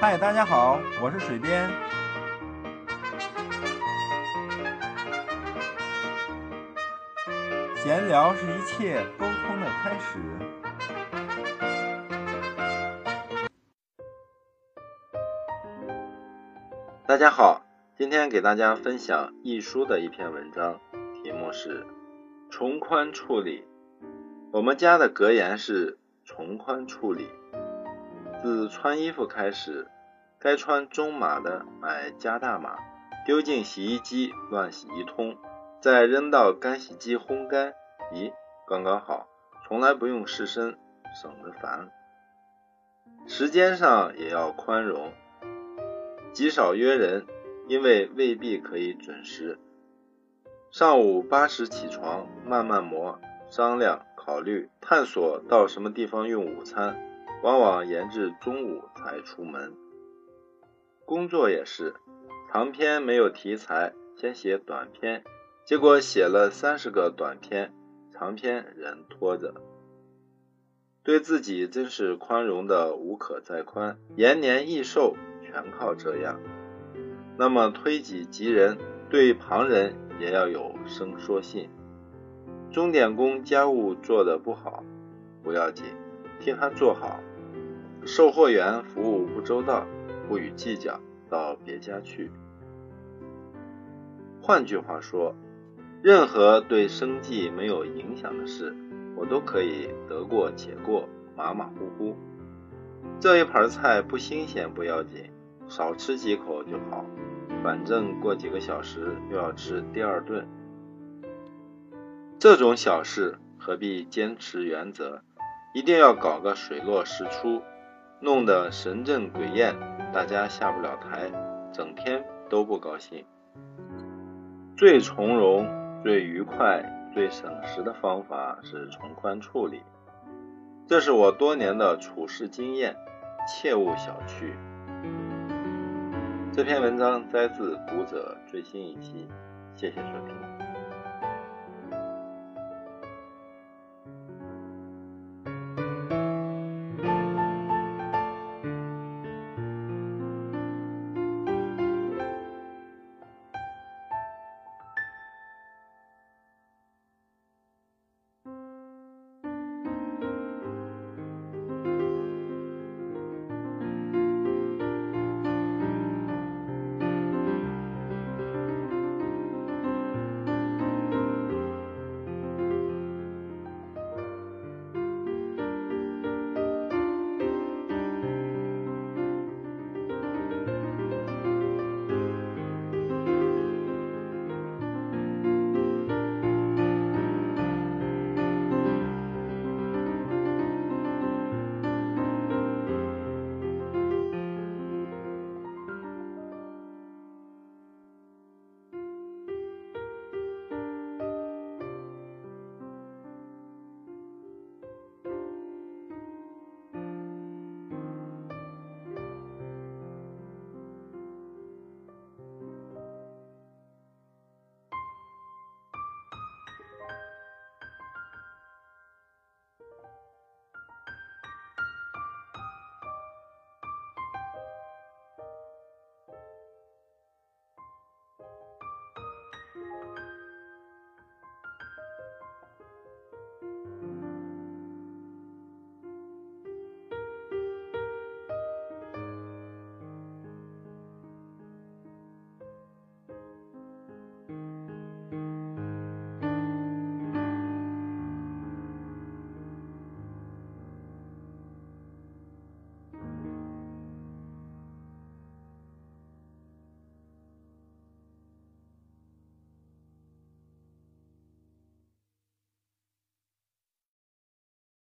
嗨，大家好，我是水边。闲聊是一切沟通的开始。大家好，今天给大家分享易书的一篇文章，题目是“从宽处理”。我们家的格言是“从宽处理”。自穿衣服开始，该穿中码的买加大码，丢进洗衣机乱洗一通，再扔到干洗机烘干，咦，刚刚好，从来不用试身，省得烦。时间上也要宽容，极少约人，因为未必可以准时。上午八时起床，慢慢磨，商量、考虑、探索到什么地方用午餐。往往延至中午才出门。工作也是，长篇没有题材，先写短篇，结果写了三十个短篇，长篇仍拖着。对自己真是宽容的无可再宽，延年益寿全靠这样。那么推己及人，对旁人也要有伸缩性。钟点工家务做得不好，不要紧，替他做好。售货员服务不周到，不予计较，到别家去。换句话说，任何对生计没有影响的事，我都可以得过且过，马马虎虎。这一盘菜不新鲜不要紧，少吃几口就好，反正过几个小时又要吃第二顿。这种小事何必坚持原则，一定要搞个水落石出？弄得神正鬼艳，大家下不了台，整天都不高兴。最从容、最愉快、最省时的方法是从宽处理，这是我多年的处事经验，切勿小觑。这篇文章摘自《读者》最新一期，谢谢收听。